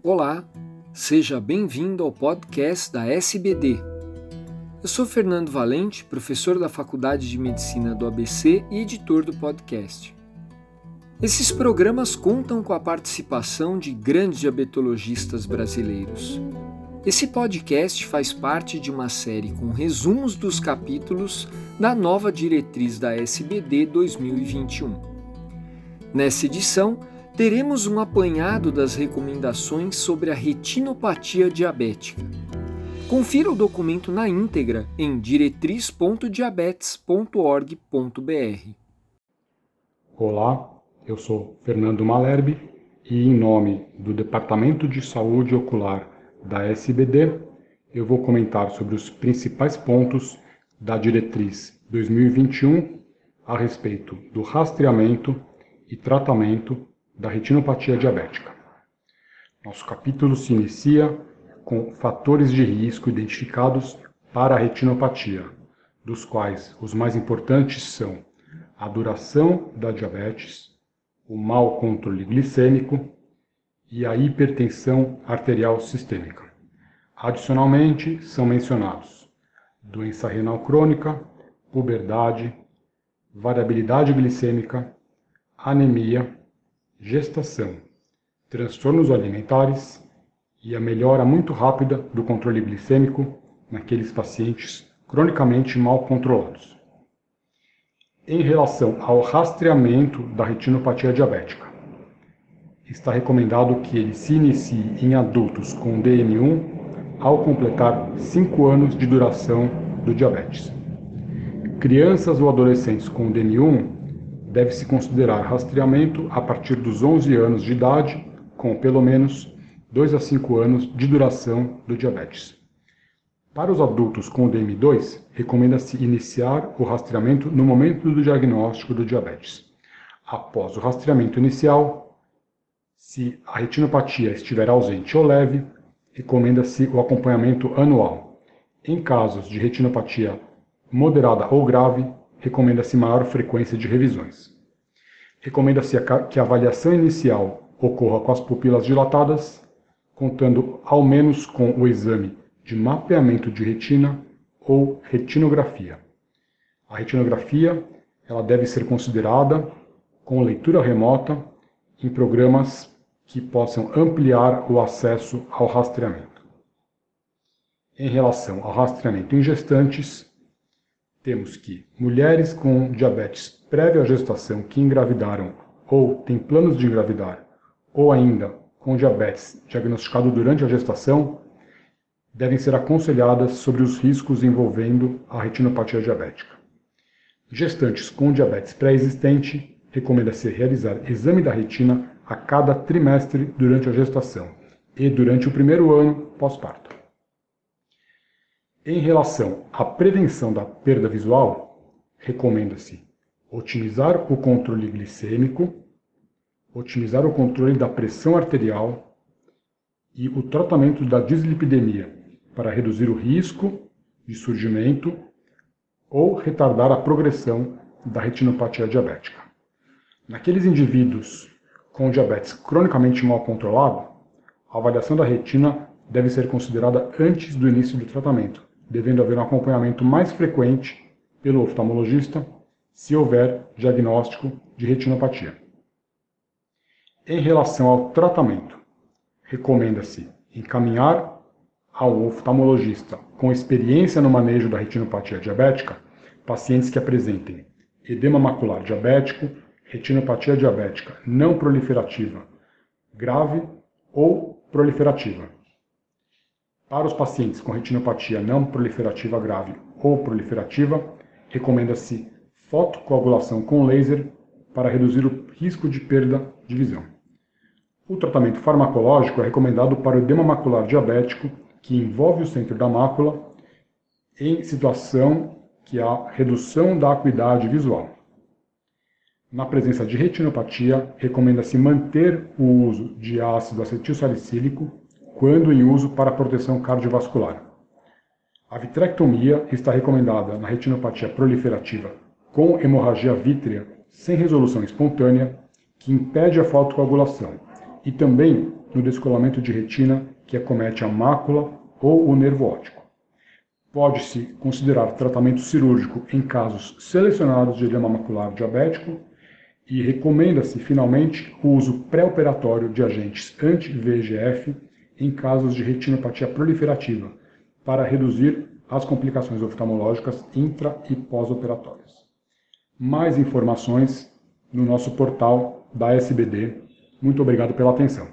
Olá, seja bem-vindo ao podcast da SBD. Eu sou Fernando Valente, professor da Faculdade de Medicina do ABC e editor do podcast. Esses programas contam com a participação de grandes diabetologistas brasileiros. Esse podcast faz parte de uma série com resumos dos capítulos da nova diretriz da SBD 2021. Nessa edição, teremos um apanhado das recomendações sobre a retinopatia diabética. Confira o documento na íntegra em diretriz.diabetes.org.br. Olá, eu sou Fernando Malerbe e, em nome do Departamento de Saúde Ocular da SBD, eu vou comentar sobre os principais pontos da Diretriz 2021 a respeito do rastreamento e tratamento da retinopatia diabética. Nosso capítulo se inicia com fatores de risco identificados para a retinopatia, dos quais os mais importantes são a duração da diabetes, o mau controle glicêmico e a hipertensão arterial sistêmica. Adicionalmente, são mencionados doença renal crônica, puberdade, variabilidade glicêmica, anemia, gestação, transtornos alimentares e a melhora muito rápida do controle glicêmico naqueles pacientes cronicamente mal controlados. Em relação ao rastreamento da retinopatia diabética, está recomendado que ele se inicie em adultos com DM1 ao completar 5 anos de duração do diabetes. Crianças ou adolescentes com DM1 deve-se considerar rastreamento a partir dos 11 anos de idade, com pelo menos 2 a 5 anos de duração do diabetes. Para os adultos com DM2, recomenda-se iniciar o rastreamento no momento do diagnóstico do diabetes. Após o rastreamento inicial, se a retinopatia estiver ausente ou leve, recomenda-se o acompanhamento anual. Em casos de retinopatia moderada ou grave, recomenda-se maior frequência de revisões. Recomenda-se que a avaliação inicial ocorra com as pupilas dilatadas, contando ao menos com o exame de mapeamento de retina ou retinografia. A retinografia ela deve ser considerada com leitura remota em programas que possam ampliar o acesso ao rastreamento. Em relação ao rastreamento em gestantes, temos que mulheres com diabetes prévia à gestação que engravidaram ou têm planos de engravidar, ou ainda com diabetes diagnosticado durante a gestação, devem ser aconselhadas sobre os riscos envolvendo a retinopatia diabética. Gestantes com diabetes pré-existente, recomenda-se realizar exame da retina a cada trimestre durante a gestação e durante o primeiro ano pós-parto. Em relação à prevenção da perda visual, recomenda-se otimizar o controle glicêmico, otimizar o controle da pressão arterial e o tratamento da dislipidemia para reduzir o risco de surgimento ou retardar a progressão da retinopatia diabética. Naqueles indivíduos com diabetes cronicamente mal controlado, a avaliação da retina deve ser considerada antes do início do tratamento, devendo haver um acompanhamento mais frequente pelo oftalmologista se houver diagnóstico de retinopatia. Em relação ao tratamento, recomenda-se encaminhar ao oftalmologista com experiência no manejo da retinopatia diabética pacientes que apresentem edema macular diabético, retinopatia diabética não proliferativa grave ou proliferativa. Para os pacientes com retinopatia não proliferativa grave ou proliferativa, recomenda-se fotocoagulação com laser para reduzir o risco de perda de visão. O tratamento farmacológico é recomendado para o edema macular diabético, que envolve o centro da mácula, em situação que há redução da acuidade visual. Na presença de retinopatia, recomenda-se manter o uso de ácido acetil salicílico quando em uso para proteção cardiovascular. A vitrectomia está recomendada na retinopatia proliferativa com hemorragia vítrea sem resolução espontânea, que impede a fotocoagulação, e também no descolamento de retina que acomete a mácula ou o nervo óptico. Pode-se considerar tratamento cirúrgico em casos selecionados de edema macular diabético e recomenda-se, finalmente, o uso pré-operatório de agentes anti-VEGF em casos de retinopatia proliferativa, para reduzir as complicações oftalmológicas intra e pós-operatórias. Mais informações no nosso portal da SBD. Muito obrigado pela atenção.